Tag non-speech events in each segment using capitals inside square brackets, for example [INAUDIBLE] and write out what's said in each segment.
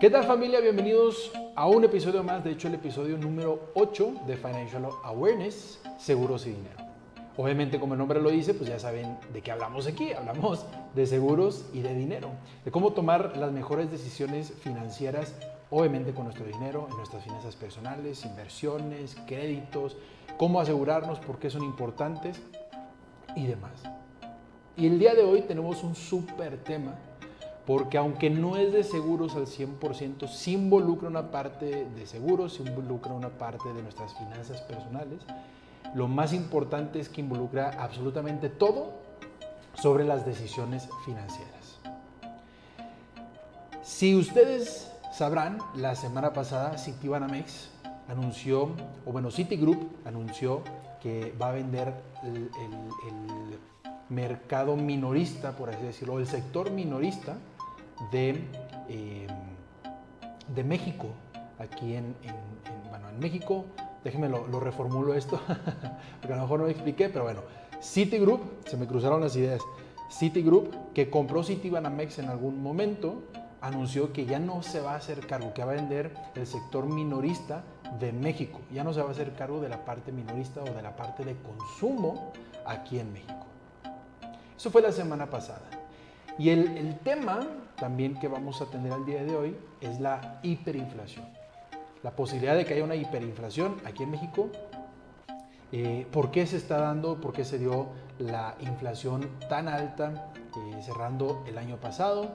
¿Qué tal familia? Bienvenidos a un episodio más, de hecho el episodio número 8 de Financial Awareness, Seguros y Dinero. Obviamente como el nombre lo dice, pues ya saben de qué hablamos aquí, hablamos de seguros y de dinero, de cómo tomar las mejores decisiones financieras, obviamente con nuestro dinero, en nuestras finanzas personales, inversiones, créditos, cómo asegurarnos, por qué son importantes y demás. Y el día de hoy tenemos un súper tema porque aunque no es de seguros al 100%, sí involucra una parte de seguros, sí involucra una parte de nuestras finanzas personales. Lo más importante es que involucra absolutamente todo sobre las decisiones financieras. Si ustedes sabrán, la semana pasada Citibanamex anunció, o bueno, Citigroup anunció que va a vender el, el mercado minorista, por así decirlo, el sector minorista de, eh, de México, aquí en, bueno, en México, déjenme lo, lo reformulo esto, [LAUGHS] porque a lo mejor no me expliqué, pero bueno, Citigroup, se me cruzaron las ideas, Citigroup, que compró Citibanamex en algún momento, anunció que ya no se va a hacer cargo, que va a vender el sector minorista de México, ya no se va a hacer cargo de la parte minorista o de la parte de consumo aquí en México. Eso fue la semana pasada. Y el, el tema también que vamos a tener al día de hoy es la hiperinflación. La posibilidad de que haya una hiperinflación aquí en México. Eh, ¿Por qué se está dando? ¿Por qué se dio la inflación tan alta eh, cerrando el año pasado?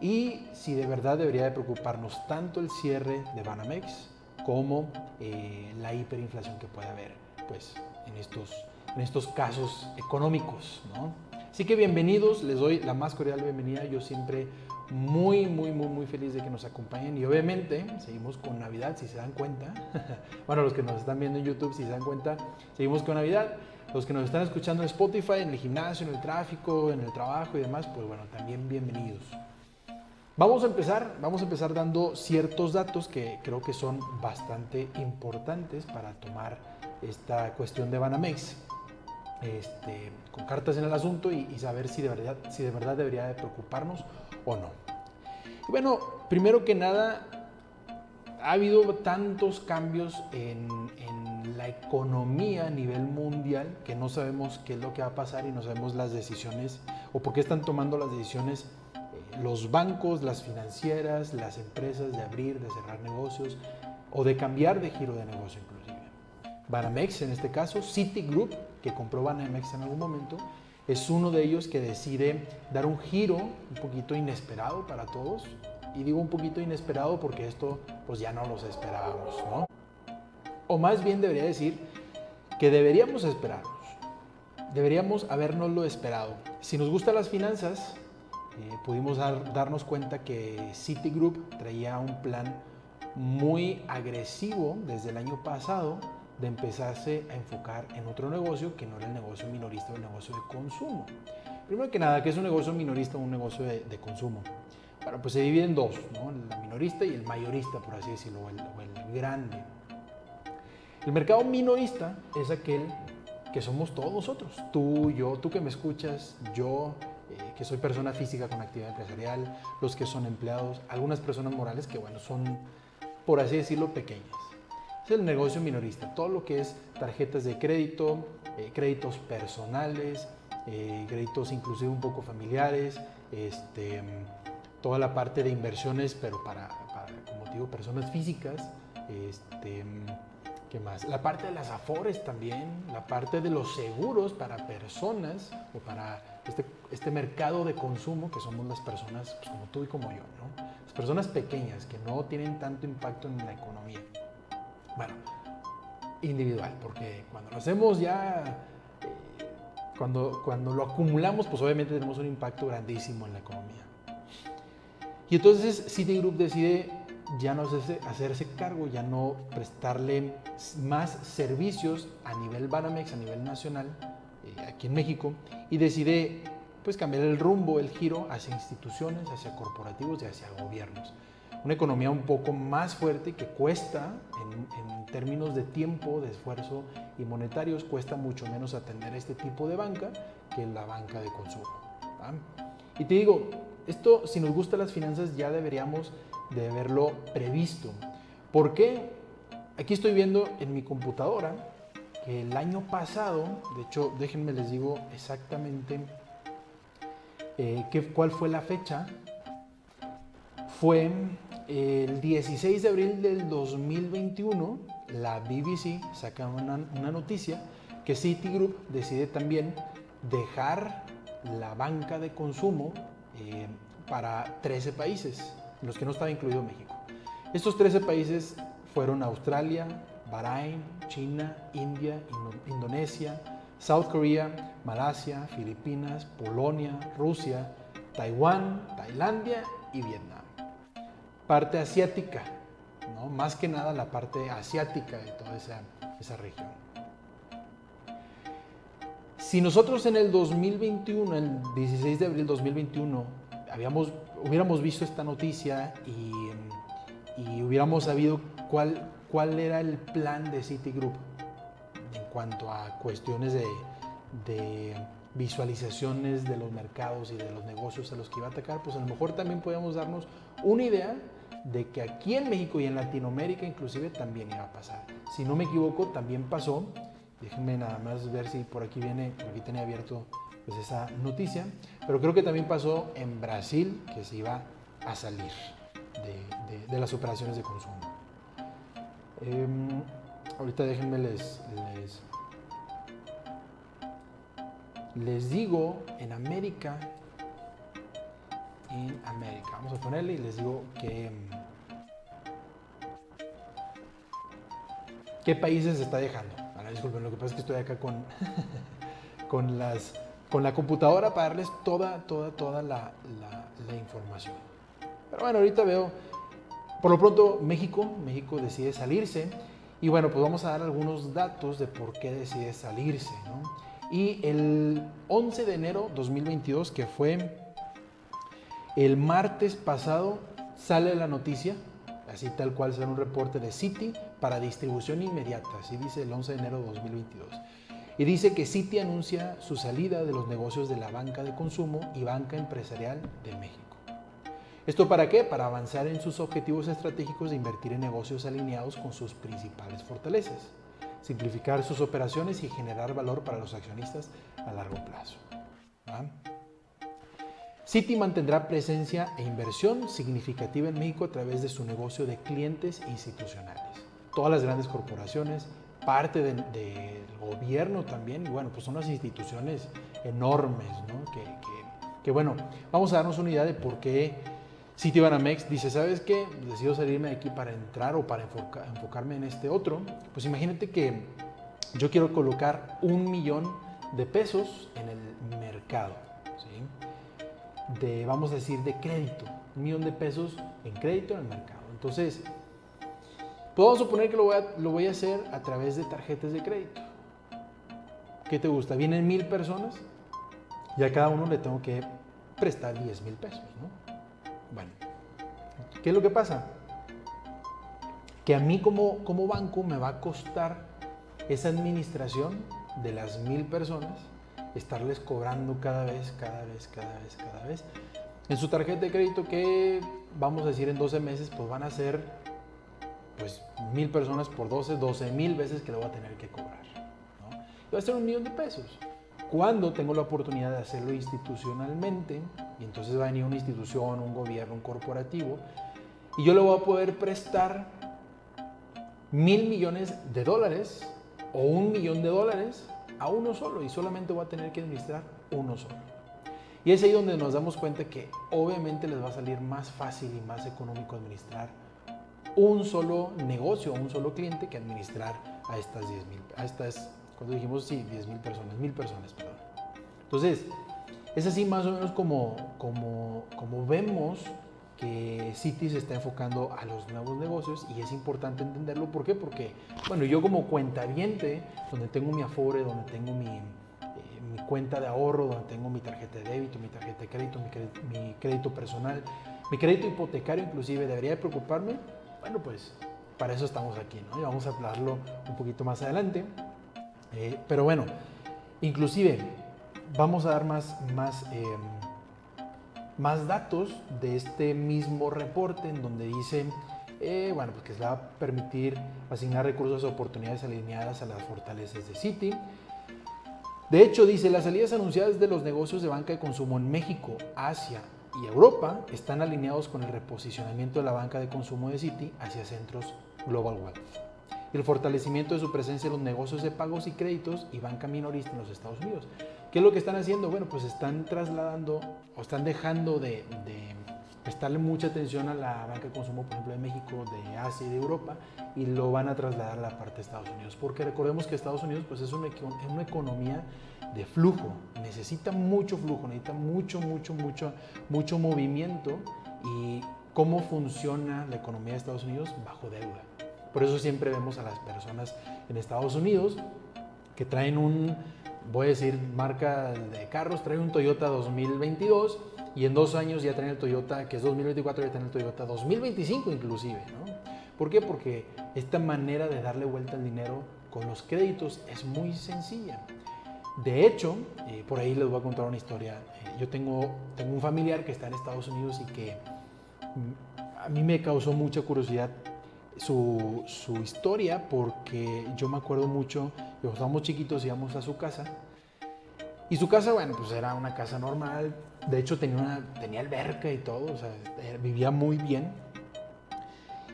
Y si de verdad debería de preocuparnos tanto el cierre de Banamex como eh, la hiperinflación que puede haber pues, en, estos, en estos casos económicos. ¿no? Así que bienvenidos, les doy la más cordial bienvenida. Yo siempre muy, muy, muy, muy feliz de que nos acompañen. Y obviamente seguimos con Navidad, si se dan cuenta. [LAUGHS] bueno, los que nos están viendo en YouTube, si se dan cuenta, seguimos con Navidad. Los que nos están escuchando en Spotify, en el gimnasio, en el tráfico, en el trabajo y demás, pues bueno, también bienvenidos. Vamos a empezar, vamos a empezar dando ciertos datos que creo que son bastante importantes para tomar esta cuestión de Banamex. Este, con cartas en el asunto y, y, saber si de, verdad, si de verdad debería de preocuparnos o no. Y bueno, primero que nada, ha habido tantos cambios en, en, la economía a nivel mundial que no sabemos qué es lo que va a pasar y no sabemos las decisiones o por qué están tomando las decisiones eh, los bancos, las financieras, las empresas de abrir, de cerrar negocios o de cambiar de giro de negocio inclusive. Banamex en este caso, Citigroup, que compró Banamex en algún momento, es uno de ellos que decide dar un giro un poquito inesperado para todos. Y digo un poquito inesperado porque esto pues ya no los esperábamos, ¿no? O más bien debería decir que deberíamos esperarnos. Deberíamos habernoslo esperado. Si nos gustan las finanzas, eh, pudimos dar, darnos cuenta que Citigroup traía un plan muy agresivo desde el año pasado de empezarse a enfocar en otro negocio que no era el negocio minorista o el negocio de consumo. Primero que nada, ¿qué es un negocio minorista o un negocio de, de consumo? Bueno, pues se divide en dos, ¿no? el minorista y el mayorista, por así decirlo, o el, o el grande. El mercado minorista es aquel que somos todos nosotros, tú, yo, tú que me escuchas, yo, eh, que soy persona física con actividad empresarial, los que son empleados, algunas personas morales que, bueno, son, por así decirlo, pequeñas es el negocio minorista, todo lo que es tarjetas de crédito, eh, créditos personales, eh, créditos inclusive un poco familiares, este, toda la parte de inversiones, pero para, para personas físicas, este, ¿qué más? La parte de las afores también, la parte de los seguros para personas o para este, este mercado de consumo que somos las personas pues, como tú y como yo. Las personas pequeñas que no tienen tanto impacto en la economía. Bueno, individual, porque cuando lo hacemos ya, cuando, cuando lo acumulamos, pues obviamente tenemos un impacto grandísimo en la economía. Y entonces Citigroup decide ya no hacerse, hacerse cargo, ya no prestarle más servicios a nivel Banamex, a nivel nacional, eh, aquí en México, y decide pues cambiar el rumbo, el giro hacia instituciones, hacia corporativos y hacia gobiernos una economía un poco más fuerte que cuesta en, términos de tiempo, de esfuerzo y monetarios, cuesta mucho menos atender este tipo de banca que la banca de consumo. Y te digo, Esto, si nos gustan las finanzas, ya deberíamos de haberlo previsto. ¿Por qué? Aquí estoy viendo en mi computadora que el año pasado, de hecho, déjenme les digo exactamente eh, qué, cuál fue la fecha. Fue el 16 de abril del 2021, la BBC saca una, noticia que Citigroup decide también dejar la banca de consumo eh, para 13 países, en los que no estaba incluido México. Estos 13 países fueron Australia, Bahrein, China, India, Indonesia, South Korea, Malasia, Filipinas, Polonia, Rusia, Taiwán, Tailandia y Vietnam. Parte asiática, ¿no? más que nada la parte asiática de toda esa, esa región. Si nosotros en el 2021, el 16 de abril 2021, habíamos, hubiéramos visto esta noticia y, y hubiéramos sabido cuál, cuál era el plan de Citigroup en cuanto a cuestiones de, de visualizaciones de los mercados y de los negocios a los que iba a atacar, pues a lo mejor también podemos darnos una idea de que aquí en México y en Latinoamérica inclusive también iba a pasar. Si no me equivoco, también pasó Déjenme nada más ver si por aquí viene, por aquí tenía abierto pues esa noticia, pero creo que también pasó en Brasil que se iba a salir de, las operaciones de consumo. Em, ahorita déjenme les, les, les digo en América, en América, vamos a ponerle y les digo que qué países se está dejando disculpen, lo que pasa es que estoy acá con, [LAUGHS] con, las, con la computadora para darles toda, toda, toda la, la, información. Pero bueno, ahorita veo, por lo pronto México, México decide salirse y bueno, pues vamos a dar algunos datos de por qué decide salirse. ¿no? Y el 11 de enero 2022, que fue el martes pasado, sale la noticia así tal cual será un reporte de Citi para distribución inmediata, así dice el 11 de enero de 2022. Y dice que Citi anuncia su salida de los negocios de la banca de consumo y banca empresarial de México. ¿Esto para qué? Para avanzar en sus objetivos estratégicos de invertir en negocios alineados con sus principales fortalezas, simplificar sus operaciones y generar valor para los accionistas a largo plazo. Citi mantendrá presencia e inversión significativa en México a través de su negocio de clientes institucionales. Todas las grandes corporaciones, parte del gobierno también, bueno, pues son unas instituciones enormes, ¿no? Que, que, bueno, vamos a darnos una idea de por qué Citibanamex dice, ¿sabes qué? Decido salirme de aquí para entrar o para enfocarme en este otro. Pues imagínate que yo quiero colocar un millón de pesos en el mercado, ¿sí? De, vamos a decir, de crédito, un millón de pesos en crédito en el mercado. Entonces, podemos suponer que lo voy, a, lo voy a hacer a través de tarjetas de crédito. ¿Qué te gusta? Vienen mil personas y a cada uno le tengo que prestar 10 mil pesos, ¿no? Bueno, ¿qué es lo que pasa? Que a mí como, como banco me va a costar esa administración de las mil personas estarles cobrando cada vez, cada vez, cada vez, cada vez. En su tarjeta de crédito que vamos a decir en 12 meses, pues van a ser pues mil personas por 12, 12 mil veces que le voy a tener que cobrar. ¿no? Va a ser un millón de pesos. Cuando tengo la oportunidad de hacerlo institucionalmente, y entonces va a venir una institución, un gobierno, un corporativo, y yo le voy a poder prestar mil millones de dólares o un millón de dólares a uno solo y solamente voy a tener que administrar uno solo. Y es ahí donde nos damos cuenta que obviamente les va a salir más fácil y más económico administrar un solo negocio, un solo cliente que administrar a estas 10 mil, a estas, cuando dijimos sí, 10 mil personas, mil personas, perdón. Entonces, es así más o menos como, como, como vemos que Citi se está enfocando a los nuevos negocios y es importante entenderlo. ¿Por qué? Porque, bueno, yo como cuentaviente, donde tengo mi Afore, donde tengo mi, eh, cuenta de ahorro, donde tengo mi tarjeta de débito, mi tarjeta de crédito, mi crédito, personal, mi crédito hipotecario inclusive, ¿debería de preocuparme? Bueno, pues para eso estamos aquí, ¿no? Y vamos a hablarlo un poquito más adelante. Eh, pero bueno, inclusive vamos a dar más, más, em, más datos de este mismo reporte en donde dice, eh, bueno, pues que se va a permitir asignar recursos a oportunidades alineadas a las fortalezas de Citi. De hecho, dice, las salidas anunciadas de los negocios de banca de consumo en México, Asia y Europa están alineados con el reposicionamiento de la banca de consumo de Citi hacia centros Global Wealth. El fortalecimiento de su presencia en los negocios de pagos y créditos y banca minorista en los Estados Unidos. ¿Qué es lo que están haciendo? Bueno, pues están trasladando o están dejando de, prestarle mucha atención a la banca de consumo, por ejemplo, de México, de Asia y de Europa, y lo van a trasladar a la parte de Estados Unidos. Porque recordemos que Estados Unidos pues, es una, una economía de flujo, necesita mucho flujo, necesita mucho, mucho, mucho, mucho movimiento y cómo funciona la economía de Estados Unidos bajo deuda. Por eso siempre vemos a las personas en Estados Unidos que traen un, voy a decir, marca de carros, traen un Toyota 2022 y en dos años ya traen el Toyota, que es 2024, ya traen el Toyota 2025 inclusive. ¿no? ¿Por qué? Porque esta manera de darle vuelta al dinero con los créditos es muy sencilla. De hecho, eh, por ahí les voy a contar una historia. Eh, yo tengo, tengo un familiar que está en Estados Unidos y que mm, a mí me causó mucha curiosidad su, su, historia porque yo me acuerdo mucho, cuando estábamos chiquitos íbamos a su casa y su casa, bueno, pues era una casa normal, de hecho tenía, tenía alberca y todo, o sea, eh, vivía muy bien.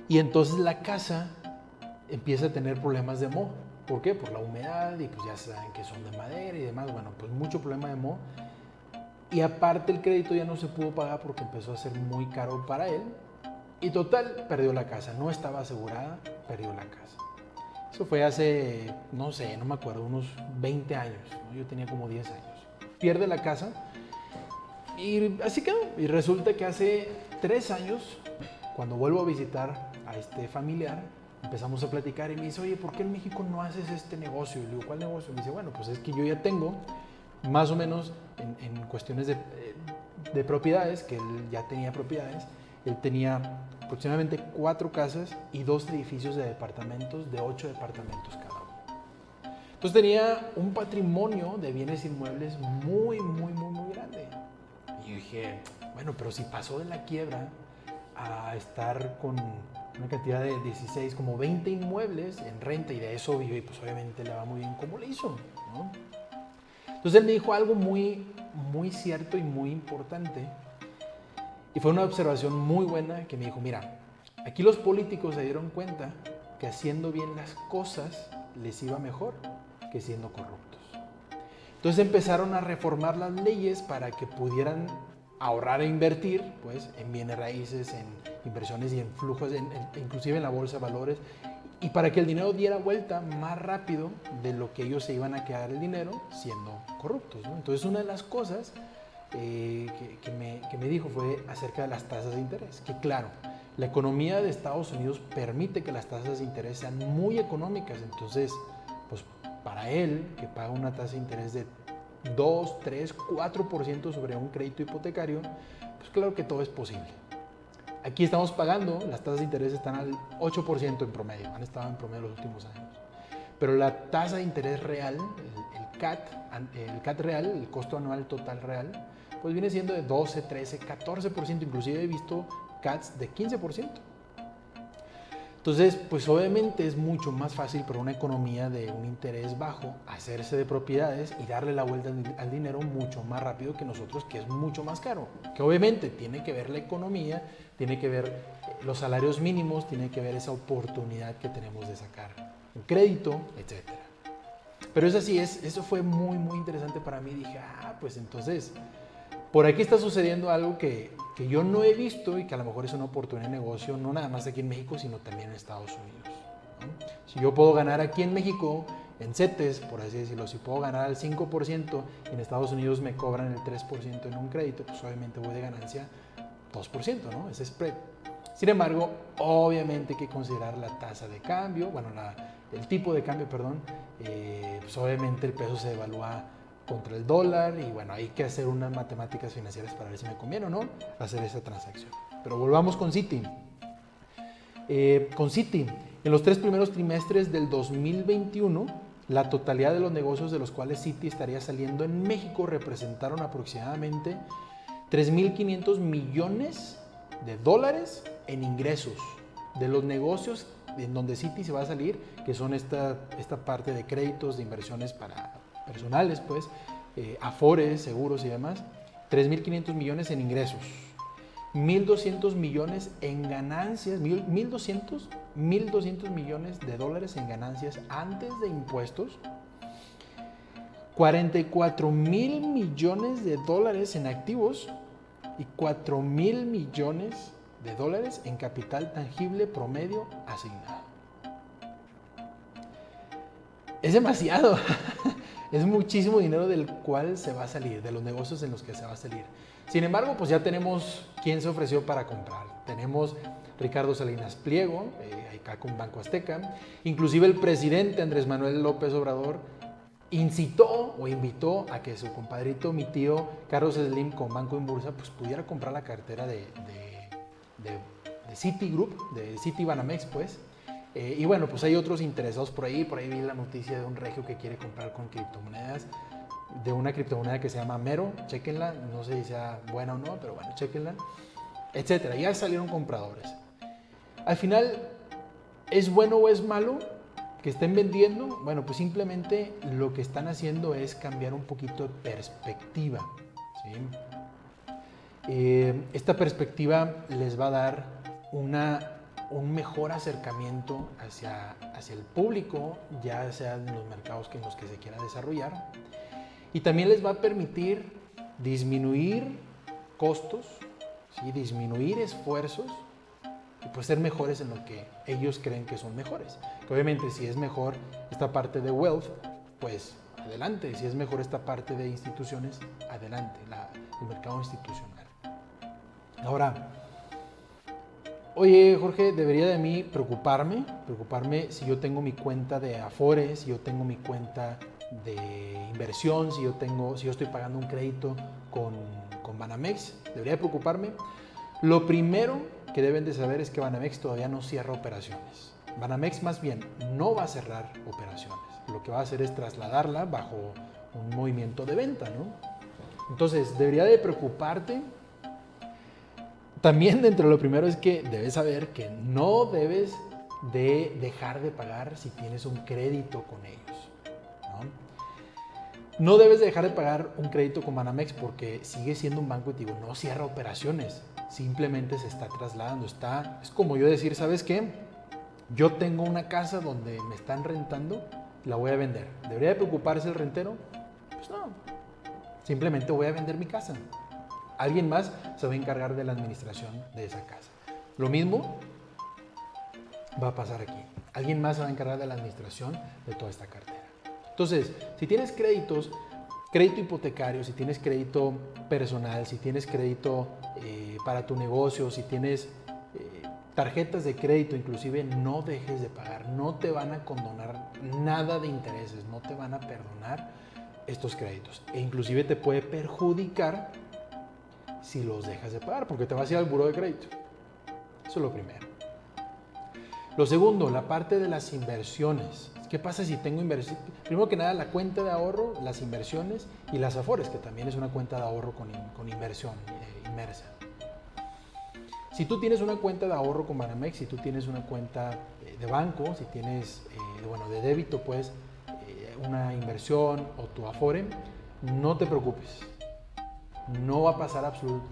Y entonces la casa empieza a tener problemas de moho. ¿Por qué? Por la humedad y pues ya saben que son de madera y demás. Bueno, pues mucho problema de moho. Y aparte el crédito ya no se pudo pagar porque empezó a ser muy caro para él. Y total, perdió la casa. No estaba asegurada, perdió la casa. Eso fue hace, no sé, no me acuerdo, unos 20 años. Yo tenía como 10 años. Pierde la casa y así quedó. Y resulta que hace 3 años, cuando vuelvo a visitar a este familiar, empezamos a platicar y me dice, oye, ¿por qué en México no haces este negocio? Y le digo, ¿cuál negocio? me dice, bueno, pues es que yo ya tengo, más o menos en, cuestiones de, eh, de, propiedades, que él ya tenía propiedades, él tenía aproximadamente cuatro casas y dos edificios de departamentos, de ocho departamentos cada uno. Entonces tenía un patrimonio de bienes inmuebles muy, muy, muy, muy grande. Y dije, bueno, pero si pasó de la quiebra a estar con una cantidad de 16, como 20 inmuebles en renta y de eso vive y pues obviamente le va muy bien como le hizo. Entonces él me dijo algo muy, muy cierto y muy importante. Y fue una observación muy buena que me dijo, mira, aquí los políticos se dieron cuenta que haciendo bien las cosas les iba mejor que siendo corruptos. Entonces empezaron a reformar las leyes para que pudieran ahorrar e invertir pues, en bienes raíces, en inversiones y en flujos, inclusive en la bolsa de valores, y para que el dinero diera vuelta más rápido de lo que ellos se iban a quedar el dinero siendo corruptos. Entonces una de las cosas eh, que, me, que, me, dijo fue acerca de las tasas de interés, que claro, la economía de Estados Unidos permite que las tasas de interés sean muy económicas, entonces pues para él, que paga una tasa de interés de 2, 3, 4% sobre un crédito hipotecario, pues claro que todo es posible. Aquí estamos pagando, las tasas de interés están al 8% en promedio, han estado en promedio los últimos años. Pero la tasa de interés real, el, CAT, el CAT real, el costo anual total real, pues viene siendo de 12, 13, 14%, inclusive he visto CATs de 15%. Entonces, pues obviamente es mucho más fácil para una economía de un interés bajo hacerse de propiedades y darle la vuelta al dinero mucho más rápido que nosotros, que es mucho más caro. Que obviamente tiene que ver la economía, tiene que ver eh, los salarios mínimos, tiene que ver esa oportunidad que tenemos de sacar un crédito, etc. Pero es así, es, eso fue muy, muy interesante para mí. Dije, ah, pues entonces, por aquí está sucediendo algo que, que yo no he visto y que a lo mejor es una oportunidad de negocio, no nada más aquí en México, sino también en Estados Unidos. Si yo puedo ganar aquí en México, en CETES, por así decirlo, si puedo ganar al 5% y en Estados Unidos me cobran el 3% en un crédito, pues obviamente voy de ganancia 2%, ¿no? Ese spread. Sin embargo, obviamente hay que considerar la tasa de cambio, bueno, el tipo de cambio, perdón, eh, pues obviamente el peso se evalúa contra el dólar y bueno, hay que hacer unas matemáticas financieras para ver si me conviene o no hacer esa transacción. Pero volvamos con Citi. Eh, con Citi, en los tres primeros trimestres del 2021, la totalidad de los negocios de los cuales Citi estaría saliendo en México representaron aproximadamente 3.500 millones de dólares en ingresos de los negocios en donde Citi se va a salir, que son esta, esta parte de créditos, de inversiones para personales, pues, eh, afores, seguros y demás, 3.500 millones en ingresos, 1.200 millones en ganancias, 1.200, 1.200 millones de dólares en ganancias antes de impuestos, 44 mil millones de dólares en activos y 4 mil millones de dólares en capital tangible promedio asignado. Es demasiado. [LAUGHS] es muchísimo dinero del cual se va a salir, de los negocios en los que se va a salir. Sin embargo, pues ya tenemos quién se ofreció para comprar. Tenemos Ricardo Salinas Pliego, eh, acá con Banco Azteca. Inclusive el presidente Andrés Manuel López Obrador incitó o invitó a que su compadrito, mi tío Carlos Slim con Banco en Bursa, pues pudiera comprar la cartera de, de, de, Citigroup, de Citibanamex, pues. Eh, y bueno, pues hay otros interesados por ahí. Por ahí vi la noticia de un regio que quiere comprar con criptomonedas, de una criptomoneda que se llama Mero. Chequenla, no sé si sea buena o no, pero bueno, chequenla, etcétera. Ya salieron compradores. Al final, ¿es bueno o es malo? que estén vendiendo, bueno, pues simplemente lo que están haciendo es cambiar un poquito de perspectiva. Eh, esta perspectiva les va a dar una, un mejor acercamiento hacia, hacia el público, ya sea en los mercados que en los que se quiera desarrollar, y también les va a permitir disminuir costos, ¿sí? disminuir esfuerzos y pues ser mejores en lo que ellos creen que son mejores. Que obviamente si es mejor esta parte de wealth, pues adelante. Si es mejor esta parte de instituciones, adelante, el mercado institucional. Ahora, oye Jorge, debería de mí preocuparme, preocuparme si yo tengo mi cuenta de Afores, si yo tengo mi cuenta de inversión, si yo tengo, si yo estoy pagando un crédito con, con Banamex, debería de preocuparme. Lo primero que deben de saber es que Banamex todavía no cierra operaciones. Banamex más bien no va a cerrar operaciones. Lo que va a hacer es trasladarla bajo un movimiento de venta, ¿no? Entonces, debería de preocuparte. También dentro de lo primero es que debes saber que no debes de dejar de pagar si tienes un crédito con ellos. ¿no? no debes de dejar de pagar un crédito con Banamex porque sigue siendo un banco y no cierra operaciones simplemente se está trasladando. Está, es como yo decir, ¿sabes qué? Yo tengo una casa donde me están rentando, la voy a vender. ¿Debería de preocuparse el rentero? Pues no. Simplemente voy a vender mi casa. Alguien más se va a encargar de la administración de esa casa. Lo mismo va a pasar aquí. Alguien más se va a encargar de la administración de toda esta cartera. Entonces, si tienes créditos, crédito hipotecario, si tienes crédito personal, si tienes crédito eh, para tu negocio, si tienes eh, tarjetas de crédito, inclusive no dejes de pagar, no te van a condonar nada de intereses, no te van a perdonar estos créditos e inclusive te puede perjudicar si los dejas de pagar porque te vas a ir al buro de crédito. Eso es lo primero. Lo segundo, la parte de las inversiones. ¿Qué pasa si tengo inversión? Primero que nada, la cuenta de ahorro, las inversiones y las afores, que también es una cuenta de ahorro con, con inversión eh, inmersa. Si tú tienes una cuenta de ahorro con Banamex, si tú tienes una cuenta eh, de banco, si tienes, eh, bueno, de débito, pues, una inversión o tu afore, no te preocupes. No va a pasar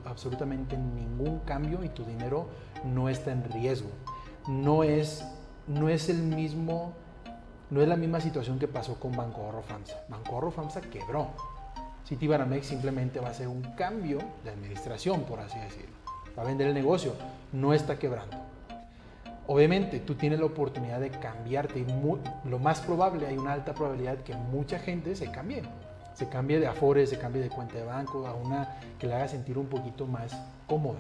absolutamente ningún cambio y tu dinero no está en riesgo. No es, no es el mismo no es la misma situación que pasó con Banco Ahorro FAMSA. Banco Ahorro FAMSA quebró. Citibanamex simplemente va a hacer un cambio de administración, por así decirlo. Va a vender el negocio, no está quebrando. Obviamente, tú tienes la oportunidad de cambiarte y lo más probable, hay una alta probabilidad que mucha gente se cambie. Se cambie de Afores, se cambie de cuenta de banco a una que le haga sentir un poquito más cómoda,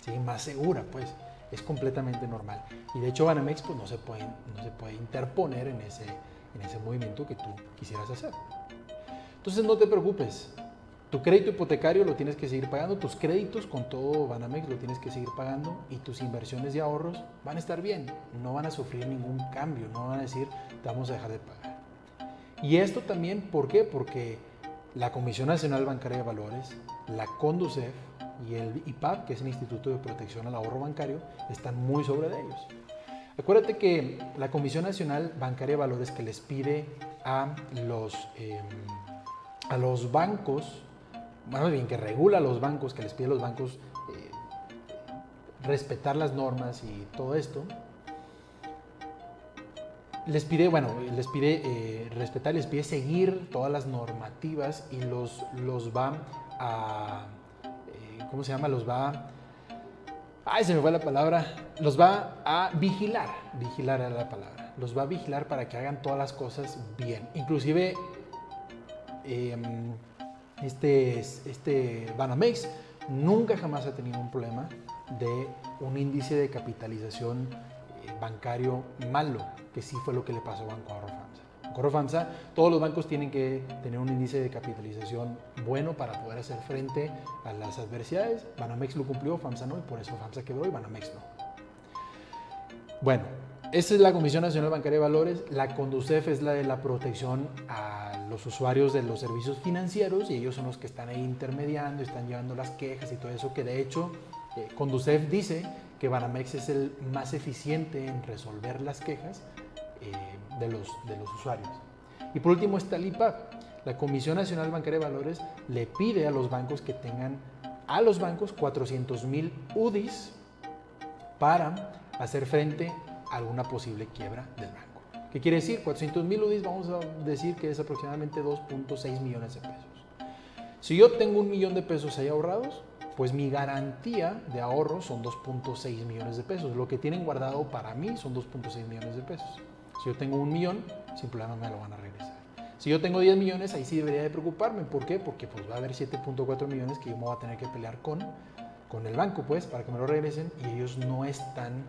¿sí? más segura, pues es completamente normal. Y de hecho Banamex pues, no, se puede, no se puede interponer en ese, en ese movimiento que tú quisieras hacer. Entonces no te preocupes, tu crédito hipotecario lo tienes que seguir pagando, tus créditos con todo Banamex lo tienes que seguir pagando y tus inversiones y ahorros van a estar bien, no van a sufrir ningún cambio, no van a decir te vamos a dejar de pagar. Y esto también, ¿por qué? Porque la Comisión Nacional Bancaria de Valores la Conducef y el IPAP, que es el Instituto de Protección al Ahorro Bancario, están muy sobre de ellos. Acuérdate que la Comisión Nacional Bancaria de Valores que les pide a los, em, a los bancos, más bien que regula a los bancos, que les pide a los bancos eh, respetar las normas y todo esto, les pide, bueno, les pide eh, respetar, les pide seguir todas las normativas y los, los va a, eh, ¿cómo se llama? Los va, ay, se me fue la palabra, los va a vigilar, vigilar era la palabra, los va a vigilar para que hagan todas las cosas bien. Inclusive, em, este, este Banamex nunca jamás ha tenido un problema de un índice de capitalización bancario malo, que sí fue lo que le pasó a Banco Ahorro FAMSA. Banco Ahorro FAMSA, todos los bancos tienen que tener un índice de capitalización bueno para poder hacer frente a las adversidades. Banamex lo cumplió, FAMSA no, y por eso FAMSA quebró y Banamex no. Bueno, esa es la Comisión Nacional Bancaria de Valores. La CONDUCEF es la de la protección a los usuarios de los servicios financieros y ellos son los que están ahí intermediando, están llevando las quejas y todo eso, que de hecho eh, CONDUCEF dice que Banamex es el más eficiente en resolver las quejas eh, de, los, de los usuarios. Y por último está el IPAP. La Comisión Nacional Bancaria de Valores le pide a los bancos que tengan a los bancos 400 mil UDIs para hacer frente a alguna posible quiebra del banco. ¿Qué quiere decir? 400 mil UDIs vamos a decir que es aproximadamente 2.6 millones de pesos. Si yo tengo un millón de pesos ahí ahorrados, pues mi garantía de ahorro son 2.6 millones de pesos. Lo que tienen guardado para mí son 2.6 millones de pesos. Si yo tengo un millón, sin problema me lo van a regresar. Si yo tengo 10 millones, ahí sí debería de preocuparme. ¿Por qué? Porque pues va a haber 7.4 millones que yo me voy a tener que pelear con, con el banco, pues, para que me lo regresen y ellos no están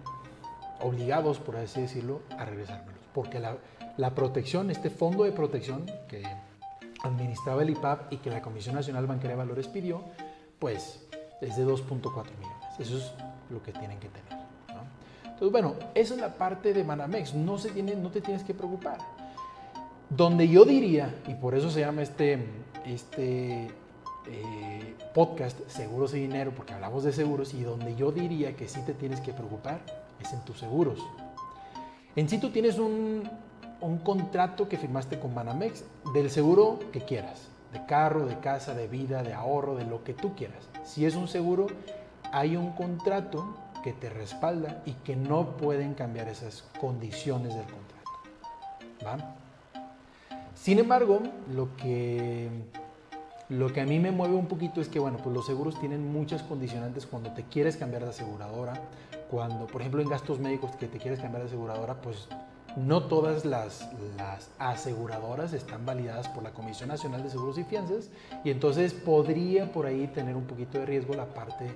obligados, por así decirlo, a regresármelos. Porque la, la protección, este fondo de protección que administraba el IPAP y que la Comisión Nacional Bancaria de Valores pidió, pues es de 2.4 millones. Eso es lo que tienen que tener. Entonces, bueno, esa es la parte de Manamex. No, se tiene, no te tienes que preocupar. Donde yo diría, y por eso se llama este, este eh, podcast Seguros y Dinero, porque hablamos de seguros, y donde yo diría que sí te tienes que preocupar es en tus seguros. En sí tú tienes un, un contrato que firmaste con Banamex del seguro que quieras de carro, de casa, de vida, de ahorro, de lo que tú quieras. Si es un seguro, hay un contrato que te respalda y que no pueden cambiar esas condiciones del contrato. Sin embargo, lo que, lo que a mí me mueve un poquito es que, bueno, pues los seguros tienen muchas condicionantes cuando te quieres cambiar de aseguradora, cuando, por ejemplo, en gastos médicos que te quieres cambiar de aseguradora, pues no todas las, aseguradoras están validadas por la Comisión Nacional de Seguros y Fianzas y entonces podría por ahí tener un poquito de riesgo la parte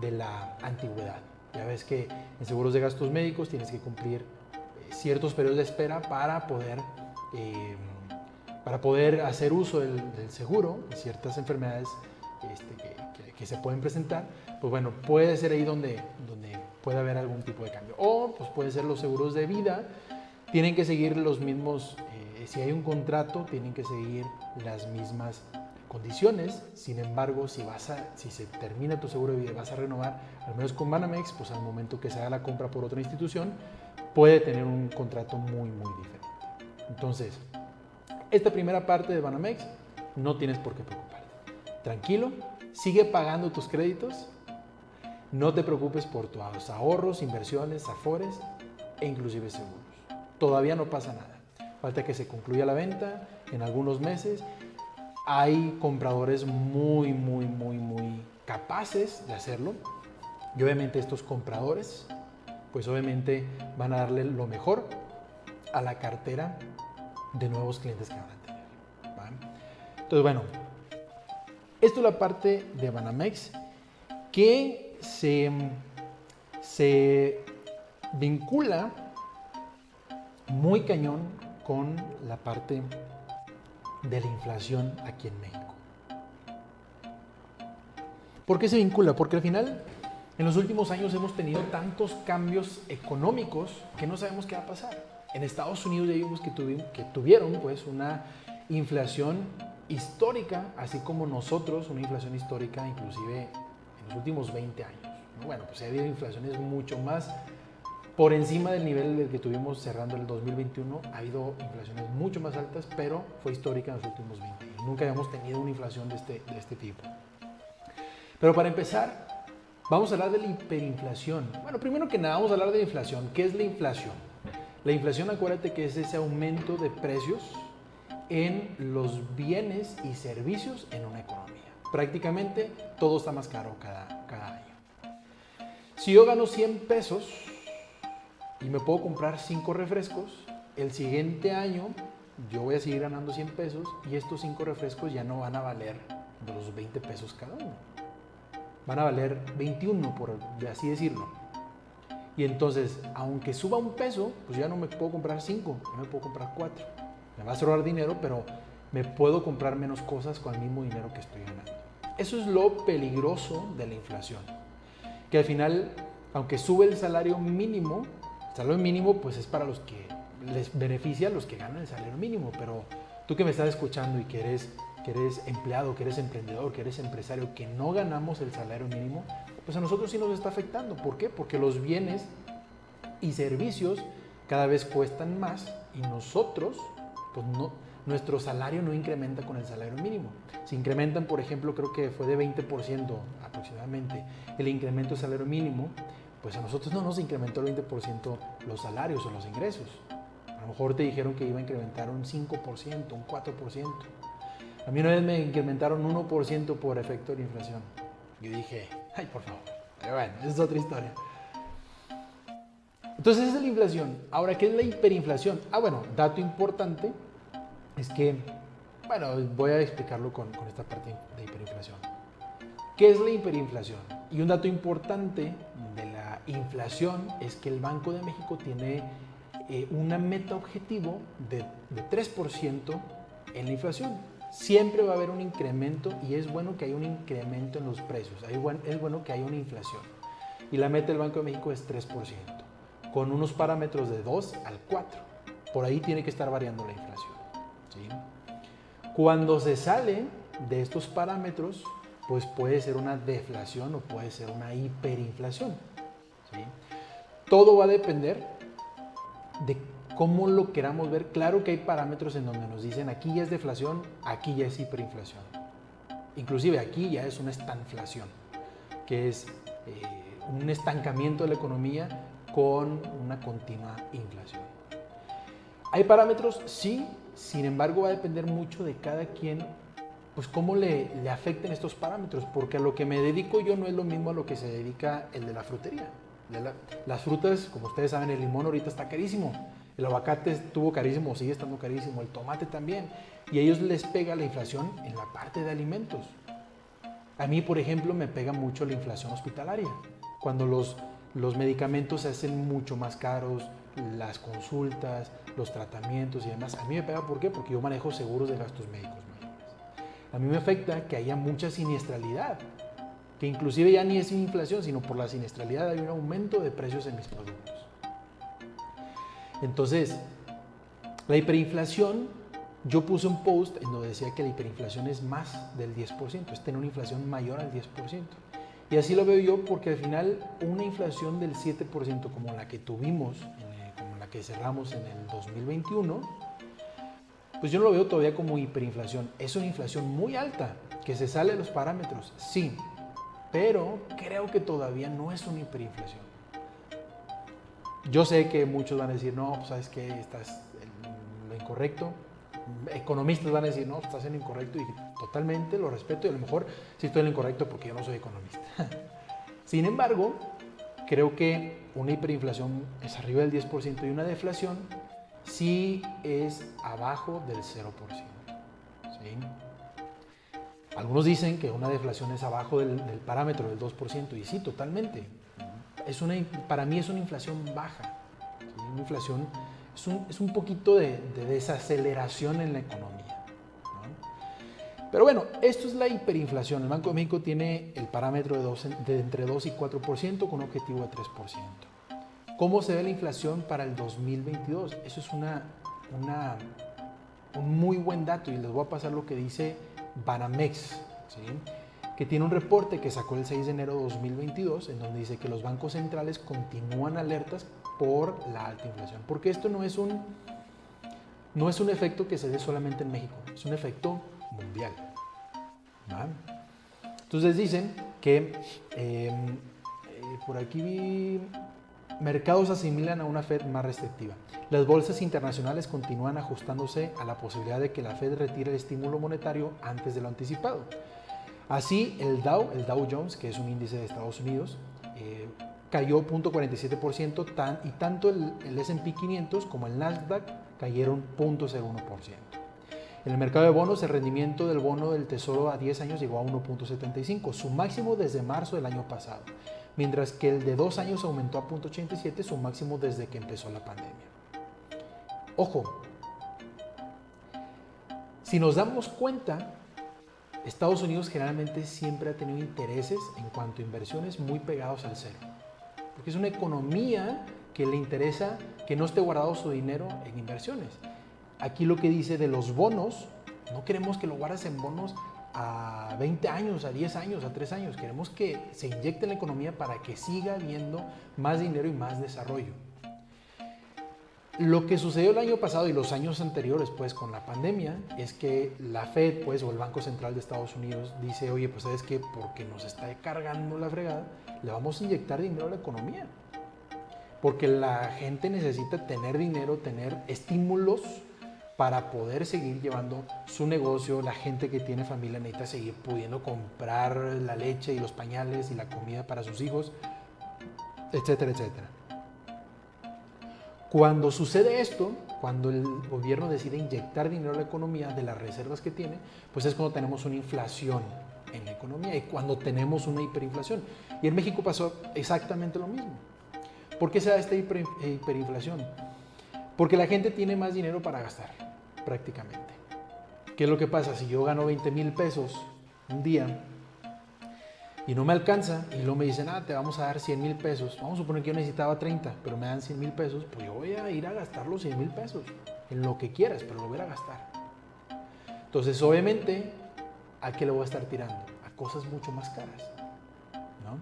de la antigüedad. Ya ves que en seguros de gastos médicos tienes que cumplir eh, ciertos periodos de espera para poder, em, para poder hacer uso del, seguro de ciertas enfermedades este, que, se pueden presentar. Pues bueno, puede ser ahí donde, donde puede haber algún tipo de cambio. O pues puede ser los seguros de vida tienen que seguir los mismos, eh, si hay un contrato, tienen que seguir las mismas condiciones. Sin embargo, si, vas a, si se termina tu seguro de vida y vas a renovar, al menos con Banamex, pues al momento que se haga la compra por otra institución, puede tener un contrato muy, muy diferente. Entonces, esta primera parte de Banamex no tienes por qué preocuparte. Tranquilo, sigue pagando tus créditos, no te preocupes por tus ahorros, inversiones, afores e inclusive seguros todavía no pasa nada. Falta que se concluya la venta en algunos meses. Hay compradores muy, muy, muy, muy capaces de hacerlo. Y obviamente estos compradores, pues obviamente van a darle lo mejor a la cartera de nuevos clientes que van a tener. Entonces, bueno, esto es la parte de Banamex que se, se vincula muy cañón con la parte de la inflación aquí en México. ¿Por qué se vincula? Porque al final, en los últimos años hemos tenido tantos cambios económicos que no sabemos qué va a pasar. En Estados Unidos ya vimos que, tuvieron, que tuvieron pues, una inflación histórica, así como nosotros, una inflación histórica inclusive en los últimos 20 años. Bueno, pues ha habido inflaciones mucho más por encima del nivel del que tuvimos cerrando el 2021. Ha habido inflaciones mucho más altas, pero fue histórica en los últimos 20 años. Nunca habíamos tenido una inflación de este, de este tipo. Pero para empezar, vamos a hablar de la hiperinflación. Bueno, primero que nada, vamos a hablar de la inflación. ¿Qué es la inflación? La inflación, acuérdate que es ese aumento de precios en los bienes y servicios en una economía. Prácticamente todo está más caro cada, cada año. Si yo gano 100 pesos y me puedo comprar 5 refrescos, el siguiente año yo voy a seguir ganando 100 pesos y estos 5 refrescos ya no van a valer los 20 pesos cada uno. Van a valer 21, por así decirlo. Y entonces, aunque suba un peso, pues ya no me puedo comprar 5, ya me puedo comprar 4. Me va a sobrar dinero, pero me puedo comprar menos cosas con el mismo dinero que estoy ganando. Eso es lo peligroso de la inflación. Que al final, aunque sube el salario mínimo, salario mínimo pues es para los que les beneficia los que ganan el salario mínimo, pero tú que me estás escuchando y que eres, que eres empleado, que eres emprendedor, que eres empresario, que no ganamos el salario mínimo, pues a nosotros sí nos está afectando. ¿Por qué? Porque los bienes y servicios cada vez cuestan más y nosotros, pues no, nuestro salario no incrementa con el salario mínimo. Si incrementan, por ejemplo, creo que fue de 20% aproximadamente el incremento del salario mínimo, pues a nosotros no nos incrementó el 20% los salarios o los ingresos. A lo mejor te dijeron que iba a incrementar un 5%, un 4%. A mí una vez me incrementaron 1% por efecto de la inflación. Yo dije, ay, por favor. Pero bueno, es otra historia. Entonces esa es la inflación. Ahora, ¿qué es la hiperinflación? Ah, bueno, dato importante es que, bueno, voy a explicarlo con, con esta parte de hiperinflación. ¿Qué es la hiperinflación? Y un dato importante inflación es que el Banco de México tiene eh, una meta objetivo de, de 3% en la inflación. Siempre va a haber un incremento y es bueno que haya un incremento en los precios. Es bueno que haya una inflación. Y la meta del Banco de México es 3%, con unos parámetros de 2 al 4. Por ahí tiene que estar variando la inflación. Cuando se sale de estos parámetros, pues puede ser una deflación o puede ser una hiperinflación. Todo va a depender de cómo lo queramos ver. Claro que hay parámetros en donde nos dicen aquí ya es deflación, aquí ya es hiperinflación. Inclusive aquí ya es una estanflación, que es eh, un estancamiento de la economía con una continua inflación. ¿Hay parámetros? Sí, sin embargo va a depender mucho de cada quien, pues cómo le, le afecten estos parámetros, porque a lo que me dedico yo no es lo mismo a lo que se dedica el de la frutería. Las frutas, como ustedes saben, el limón ahorita está carísimo, el aguacate estuvo carísimo, sigue estando carísimo, el tomate también. Y a ellos les pega la inflación en la parte de alimentos. A mí, por ejemplo, me pega mucho la inflación hospitalaria. Cuando los, los medicamentos se hacen mucho más caros, las consultas, los tratamientos y demás. A mí me pega, ¿por qué? Porque yo manejo seguros de gastos médicos. A mí me afecta que haya mucha siniestralidad, que inclusive ya ni es inflación, sino por la siniestralidad hay un aumento de precios en mis productos. Entonces, la hiperinflación, yo puse un post en donde decía que la hiperinflación es más del 10%, es tener una inflación mayor al 10%. Y así lo veo yo porque al final una inflación del 7% como la que tuvimos, como la que cerramos en el 2021, pues yo no lo veo todavía como hiperinflación. Es una inflación muy alta, que se sale de los parámetros, sí, pero creo que todavía no es una hiperinflación. Yo sé que muchos van a decir, no, pues sabes que estás en lo incorrecto. Economistas van a decir, no, estás en lo incorrecto y totalmente lo respeto y a lo mejor sí estoy en lo incorrecto porque yo no soy economista. [LAUGHS] Sin embargo, creo que una hiperinflación es arriba del 10% y una deflación sí es abajo del 0%. Algunos dicen que una deflación es abajo del, parámetro del 2% y sí, totalmente es una, para mí es una inflación baja. Una inflación es un, es un poquito de, desaceleración en la economía. Pero bueno, esto es la hiperinflación. El Banco de México tiene el parámetro de, de entre 2 y 4% con objetivo de 3%. ¿Cómo se ve la inflación para el 2022? Eso es una, una un muy buen dato y les voy a pasar lo que dice Banamex, que tiene un reporte que sacó el 6 de enero de 2022 en donde dice que los bancos centrales continúan alertas por la alta inflación. Porque esto no es un, no es un efecto que se dé solamente en México, es un efecto mundial. Entonces dicen que em, eh, por aquí vi mercados asimilan a una Fed más restrictiva. Las bolsas internacionales continúan ajustándose a la posibilidad de que la Fed retire el estímulo monetario antes de lo anticipado. Así, el Dow, el Dow Jones, que es un índice de Estados Unidos, eh, cayó 0.47% tan, y tanto el, el S&P 500 como el Nasdaq cayeron 0.01%. En el mercado de bonos, el rendimiento del bono del Tesoro a 10 años llegó a 1.75, su máximo desde marzo del año pasado, mientras que el de 2 años aumentó a 0.87, su máximo desde que empezó la pandemia. Ojo, si nos damos cuenta, Estados Unidos generalmente siempre ha tenido intereses en cuanto a inversiones muy pegados al cero, porque es una economía que le interesa que no esté guardado su dinero en inversiones aquí lo que dice de los bonos, no queremos que lo guardes en bonos a 20 años, a 10 años, a 3 años. Queremos que se inyecte en la economía para que siga habiendo más dinero y más desarrollo. Lo que sucedió el año pasado y los años anteriores, pues con la pandemia, es que la Fed, pues, o el Banco Central de Estados Unidos dice, oye, pues sabes que porque nos está cargando la fregada, le vamos a inyectar dinero a la economía. Porque la gente necesita tener dinero, tener estímulos para poder seguir llevando su negocio. La gente que tiene familia necesita seguir pudiendo comprar la leche y los pañales y la comida para sus hijos, etcétera, etcétera. Cuando sucede esto, cuando el gobierno decide inyectar dinero a la economía de las reservas que tiene, pues es cuando tenemos una inflación en la economía y cuando tenemos una hiperinflación. Y en México pasó exactamente lo mismo. ¿Por qué se da esta hiperinflación? Porque la gente tiene más dinero para gastar prácticamente. ¿Qué es lo que pasa? Si yo gano 20 mil pesos un día y no me alcanza y luego me dicen, ah, te vamos a dar 100 mil pesos, vamos a suponer que yo necesitaba 30, pero me dan 100 mil pesos, pues yo voy a ir a gastar los 100 mil pesos en lo que quieras, pero lo voy a gastar. Entonces, obviamente, ¿a qué le voy a estar tirando? A cosas mucho más caras. ¿no?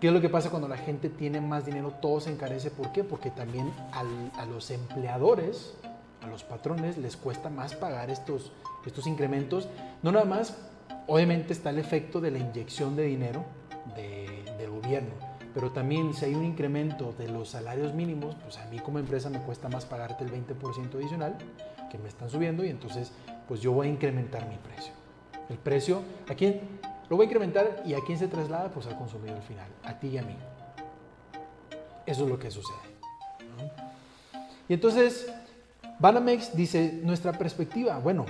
¿Qué es lo que pasa cuando la gente tiene más dinero? Todo se encarece. ¿Por qué? Porque también a los empleadores a los patrones les cuesta más pagar estos, estos incrementos. No nada más, obviamente está el efecto de la inyección de dinero del gobierno, pero también si hay un incremento de los salarios mínimos, pues a mí como empresa me cuesta más pagarte el 20% adicional que me están subiendo y entonces pues yo voy a incrementar mi precio. El precio, ¿a quién? Lo voy a incrementar y a quién se traslada? Pues al consumidor final, a ti y a mí. Eso es lo que sucede. Y entonces, Banamex dice, nuestra perspectiva, bueno,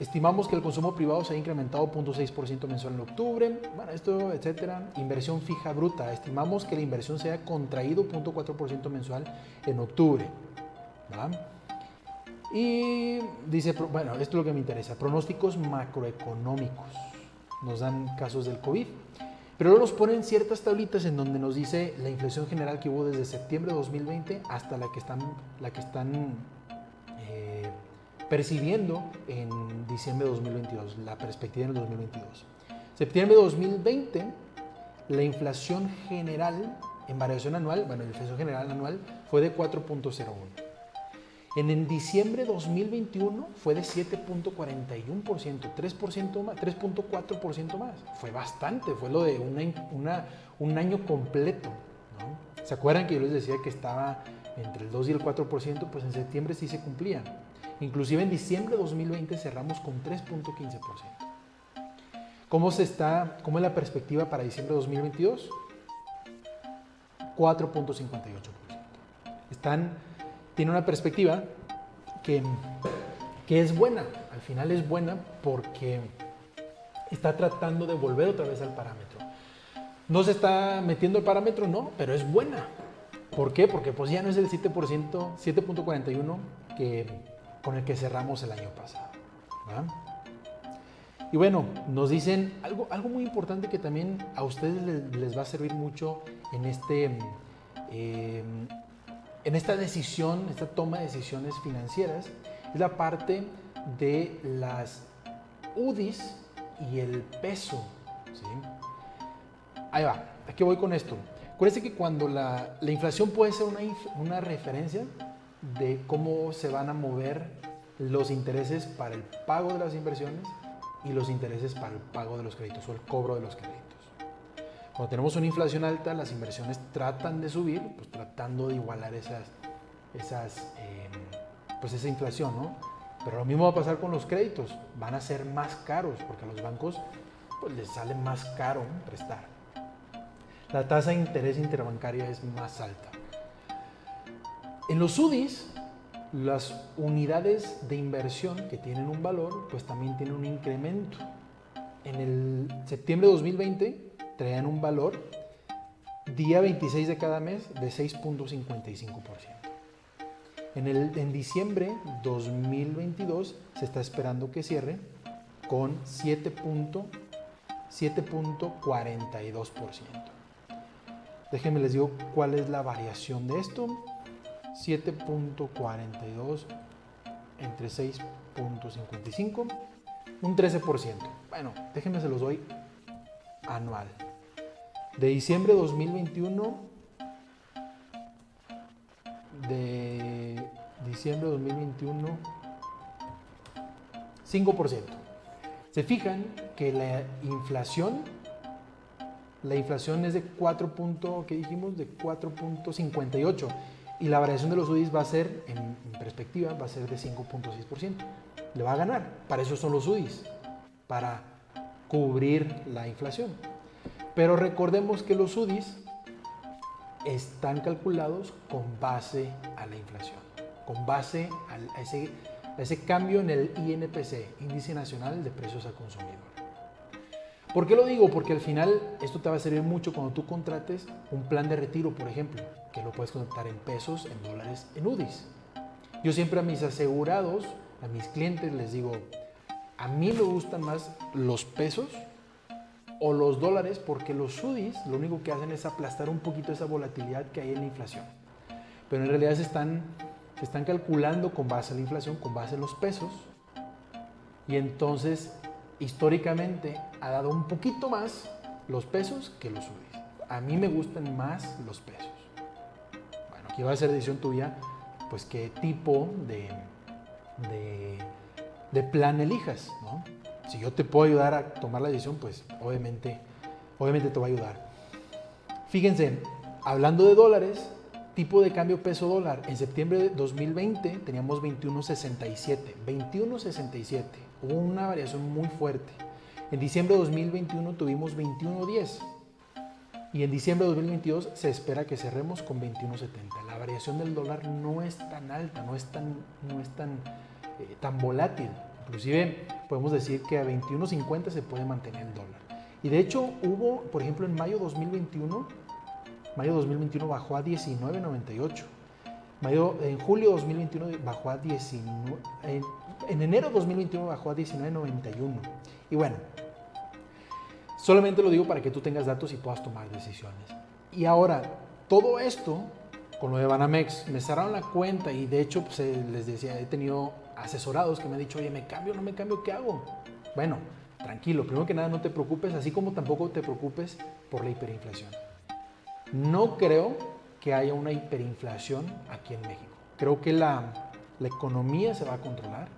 estimamos que el consumo privado se ha incrementado 0.6% mensual en octubre, bueno, esto, etcétera. Inversión fija bruta, estimamos que la inversión se haya contraído 0.4% mensual en octubre. Y dice, bueno, esto es lo que me interesa, pronósticos macroeconómicos. Nos dan casos del COVID. Pero luego nos ponen ciertas tablitas en donde nos dice la inflación general que hubo desde septiembre de 2020 hasta la que están, la que están percibiendo en diciembre de 2022, la perspectiva en el 2022. Septiembre de 2020, la inflación general en variación anual, bueno, la inflación general anual fue de 4.01. En, en diciembre de 2021 fue de 7.41%, 3% más, 3.4% más. Fue bastante, fue lo de una, un año completo. ¿Se acuerdan que yo les decía que estaba entre el 2 y el 4%? Pues en septiembre sí se cumplía. Inclusive en diciembre de 2020 cerramos con 3.15%. ¿Cómo, se está, ¿Cómo es la perspectiva para diciembre de 2022? 4.58%. Están, tiene una perspectiva que, que es buena, al final es buena porque está tratando de volver otra vez al parámetro. No se está metiendo el parámetro, no, pero es buena. ¿Por qué? Porque pues ya no es el 7%, 7.41 que con el que cerramos el año pasado. Y bueno, nos dicen algo, algo muy importante que también a ustedes les, va a servir mucho en, este, em, en esta decisión, esta toma de decisiones financieras, es la parte de las UDIs y el peso. Ahí va, aquí voy con esto. Acuérdense que cuando la, la inflación puede ser una referencia de cómo se van a mover los intereses para el pago de las inversiones y los intereses para el pago de los créditos o el cobro de los créditos. Cuando tenemos una inflación alta, las inversiones tratan de subir, pues tratando de igualar esas, esas, em, pues esa inflación, ¿no? Pero lo mismo va a pasar con los créditos, van a ser más caros porque a los bancos pues, les sale más caro prestar. La tasa de interés interbancaria es más alta. En los UDIs, las unidades de inversión que tienen un valor, pues también tienen un incremento. En el septiembre de 2020 traían un valor día 26 de cada mes de 6.55%. En, el, en diciembre 2022 se está esperando que cierre con 7.42%. Déjenme les digo cuál es la variación de esto. 7.42 entre 6.55, un 13%. Bueno, déjenme se los doy anual. De diciembre 2021, de diciembre 2021, 5%. Se fijan que la inflación, la inflación es de 4. ¿qué dijimos? De 4.58 y la variación de los UDIs va a ser, en, perspectiva, va a ser de 5.6%. Le va a ganar. Para eso son los UDIs, para cubrir la inflación. Pero recordemos que los UDIs están calculados con base a la inflación, con base a ese, a ese cambio en el INPC, Índice Nacional de Precios al Consumidor. ¿Por qué lo digo? Porque al final esto te va a servir mucho cuando tú contrates un plan de retiro, por ejemplo, que lo puedes contratar en pesos, en dólares, en UDIs. Yo siempre a mis asegurados, a mis clientes les digo, a mí me gustan más los pesos o los dólares porque los UDIs lo único que hacen es aplastar un poquito esa volatilidad que hay en la inflación. Pero en realidad se están, calculando con base a la inflación, con base en los pesos. Y entonces históricamente ha dado un poquito más los pesos que los UDIs. A mí me gustan más los pesos. Bueno, aquí va a ser decisión tuya, pues qué tipo de, de, plan elijas, ¿no? Si yo te puedo ayudar a tomar la decisión, pues obviamente, obviamente te va a ayudar. Fíjense, hablando de dólares, tipo de cambio peso dólar. En septiembre de 2020 teníamos 21.67. 21.67 hubo una variación muy fuerte. En diciembre de 2021 tuvimos 21.10 y en diciembre de 2022 se espera que cerremos con 21.70. La variación del dólar no es tan alta, no es tan, no es tan, eh, tan volátil. Inclusive podemos decir que a 21.50 se puede mantener el dólar. Y de hecho hubo, por ejemplo, en mayo 2021, mayo 2021 bajó a 19.98. Mayo, en julio 2021 bajó a 19, en enero de 2021 bajó a 19.91. Y bueno, solamente lo digo para que tú tengas datos y puedas tomar decisiones. Y ahora, todo esto, con lo de Banamex, me cerraron la cuenta y de hecho pues, eh, les decía, he tenido asesorados que me han dicho, oye, ¿me cambio no me cambio? ¿Qué hago? Bueno, tranquilo, primero que nada no te preocupes, así como tampoco te preocupes por la hiperinflación. No creo que haya una hiperinflación aquí en México. Creo que la, la economía se va a controlar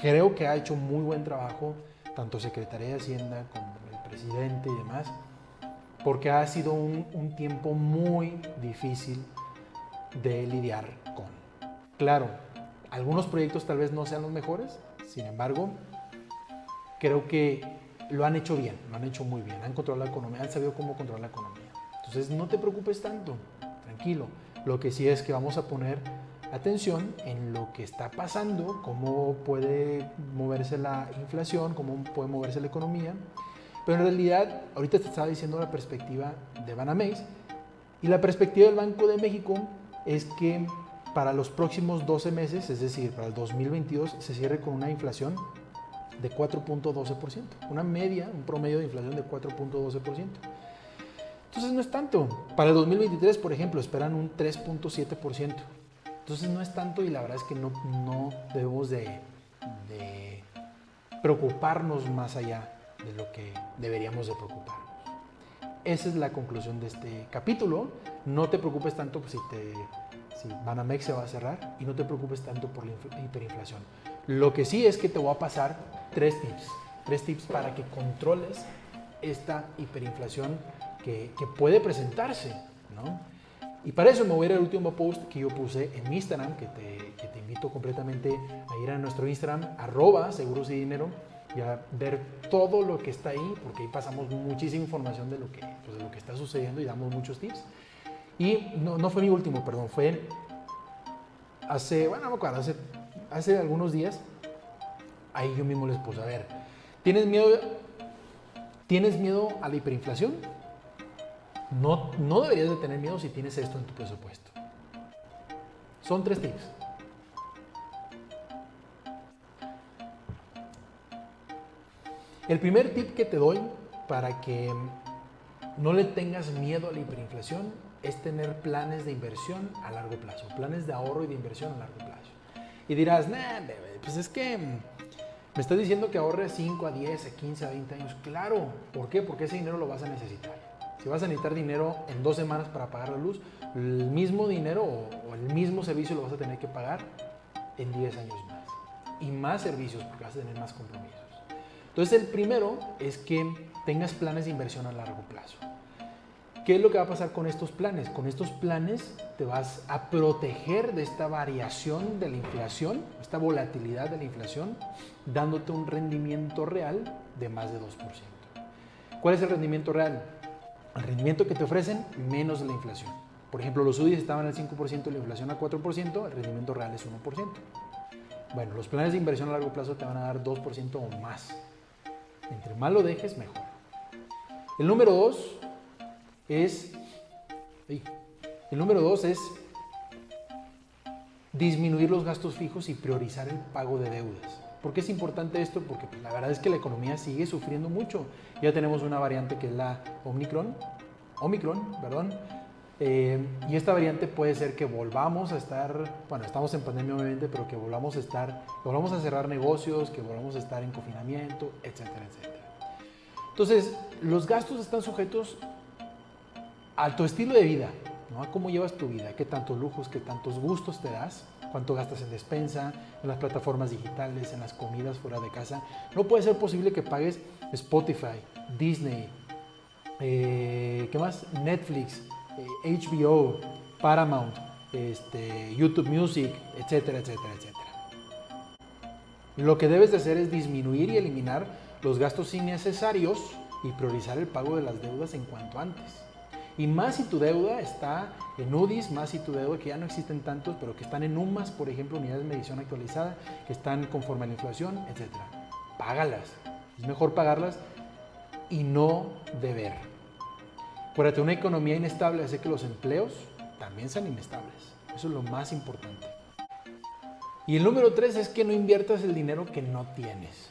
creo que ha hecho muy buen trabajo tanto Secretaría de Hacienda como presidente y demás, porque ha sido un, tiempo muy difícil de lidiar con. Claro, algunos proyectos tal vez no sean los mejores, sin embargo, creo que lo han hecho bien, lo han hecho muy bien, han controlado la economía, han sabido cómo controlar la economía. Entonces no te preocupes tanto, tranquilo. Lo que sí es que vamos a poner atención en lo que está pasando, cómo puede moverse la inflación, cómo puede moverse la economía. Pero en realidad, ahorita te estaba diciendo la perspectiva de Banamex y la perspectiva del Banco de México es que para los próximos 12 meses, es decir, para el 2022, se cierre con una inflación de 4.12%, una media, un promedio de inflación de 4.12%. Entonces no es tanto. Para el 2023, por ejemplo, esperan un 3.7%. Entonces no es tanto y la verdad es que no, no debemos de, preocuparnos más allá de lo que deberíamos de preocuparnos. Esa es la conclusión de este capítulo. No te preocupes tanto si, te, si Banamex se va a cerrar y no te preocupes tanto por la hiperinflación. Lo que sí es que te voy a pasar tres tips. Tres tips para que controles esta hiperinflación que, puede presentarse. ¿no? Y para eso me voy a ir al último post que yo puse en mi Instagram, que te, que te invito completamente a ir a nuestro Instagram, arroba seguros y dinero, a ver todo lo que está ahí, porque ahí pasamos muchísima información de lo que, pues, lo que está sucediendo y damos muchos tips. Y no, no fue mi último, perdón, fue hace, bueno, no me hace, hace algunos días, ahí yo mismo les puse, a ver, ¿tienes miedo, ¿tienes miedo a la hiperinflación? No, no deberías de tener miedo si tienes esto en tu presupuesto. Son tres tips. El primer tip que te doy para que no le tengas miedo a la hiperinflación es tener planes de inversión a largo plazo, planes de ahorro y de inversión a largo plazo. Y dirás, nah, pues es que me estás diciendo que ahorres 5 a 10, a 15, a 20 años. Claro, ¿por qué? Porque ese dinero lo vas a necesitar. Si vas a necesitar dinero en dos semanas para pagar la luz, el mismo dinero o, el mismo servicio lo vas a tener que pagar en 10 años más. Y más servicios porque vas a tener más compromisos. Entonces el primero es que tengas planes de inversión a largo plazo. ¿Qué es lo que va a pasar con estos planes? Con estos planes te vas a proteger de esta variación de la inflación, esta volatilidad de la inflación, dándote un rendimiento real de más de 2%. ¿Cuál es el rendimiento real? el rendimiento que te ofrecen menos la inflación. Por ejemplo, los UDIs estaban al 5% y la inflación a 4%, el rendimiento real es 1%. Bueno, los planes de inversión a largo plazo te van a dar 2% o más. Entre más lo dejes, mejor. El número 2 es... El número 2 es disminuir los gastos fijos y priorizar el pago de deudas. ¿Por qué es importante esto? Porque pues, la verdad es que la economía sigue sufriendo mucho. Ya tenemos una variante que es la Omicron, Omicron, perdón, eh, y esta variante puede ser que volvamos a estar, bueno, estamos en pandemia obviamente, pero que volvamos a estar, volvamos a cerrar negocios, que volvamos a estar en confinamiento, etcétera, etcétera. Entonces, los gastos están sujetos a tu estilo de vida. A cómo llevas tu vida, qué tantos lujos, qué tantos gustos te das cuánto gastas en despensa, en las plataformas digitales, en las comidas fuera de casa. No puede ser posible que pagues Spotify, Disney, eh, ¿qué más? Netflix, HBO, Paramount, este, YouTube Music, etcétera, etcétera, etcétera. Lo que debes de hacer es disminuir y eliminar los gastos innecesarios y priorizar el pago de las deudas en cuanto antes. Y más si tu deuda está en UDIs, más si tu deuda que ya no existen tantos, pero que están en UMAS, por ejemplo, unidades de medición actualizada, que están conforme a la inflación, etc. Págalas. Es mejor pagarlas y no deber. Acuérdate, una economía inestable hace que los empleos también sean inestables. Eso es lo más importante. Y el número tres es que no inviertas el dinero que no tienes.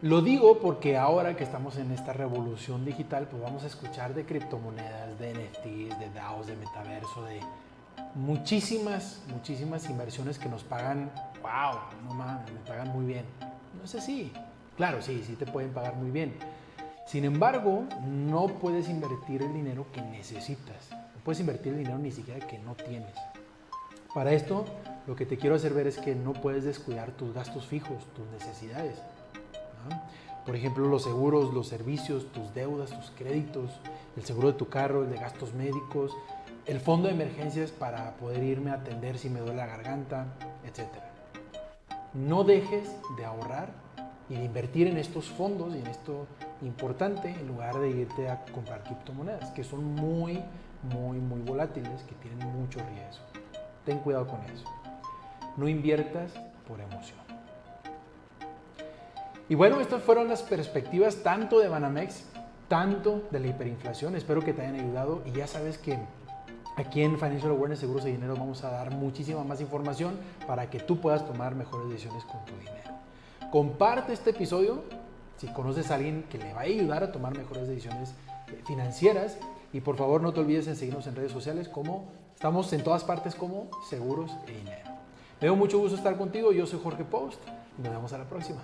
Lo digo porque ahora que estamos en esta revolución digital, pues vamos a escuchar de criptomonedas, de NFTs, de DAOs, de metaverso, de muchísimas, muchísimas inversiones que nos pagan, wow, no mames, me pagan muy bien. No sé si, claro, sí, sí te pueden pagar muy bien. Sin embargo, no puedes invertir el dinero que necesitas. No puedes invertir el dinero ni siquiera que no tienes. Para esto, lo que te quiero hacer ver es que no puedes descuidar tus gastos fijos, tus necesidades. Por ejemplo, los seguros, los servicios, tus deudas, tus créditos, el seguro de tu carro, el de gastos médicos, el fondo de emergencias para poder irme a atender si me duele la garganta, etc. No dejes de ahorrar y de invertir en estos fondos y en esto importante en lugar de irte a comprar criptomonedas, que son muy, muy, muy volátiles, que tienen mucho riesgo. Ten cuidado con eso. No inviertas por emoción. Y bueno, estas fueron las perspectivas tanto de Banamex, tanto de la hiperinflación. Espero que te hayan ayudado y ya sabes que aquí en Financial Awareness Seguros de Dinero vamos a dar muchísima más información para que tú puedas tomar mejores decisiones con tu dinero. Comparte este episodio si conoces a alguien que le va a ayudar a tomar mejores decisiones financieras Y por favor no te olvides en seguirnos en redes sociales como estamos en todas partes como Seguros e Dinero. Me dio mucho gusto estar contigo, yo soy Jorge Post y nos vemos a la próxima.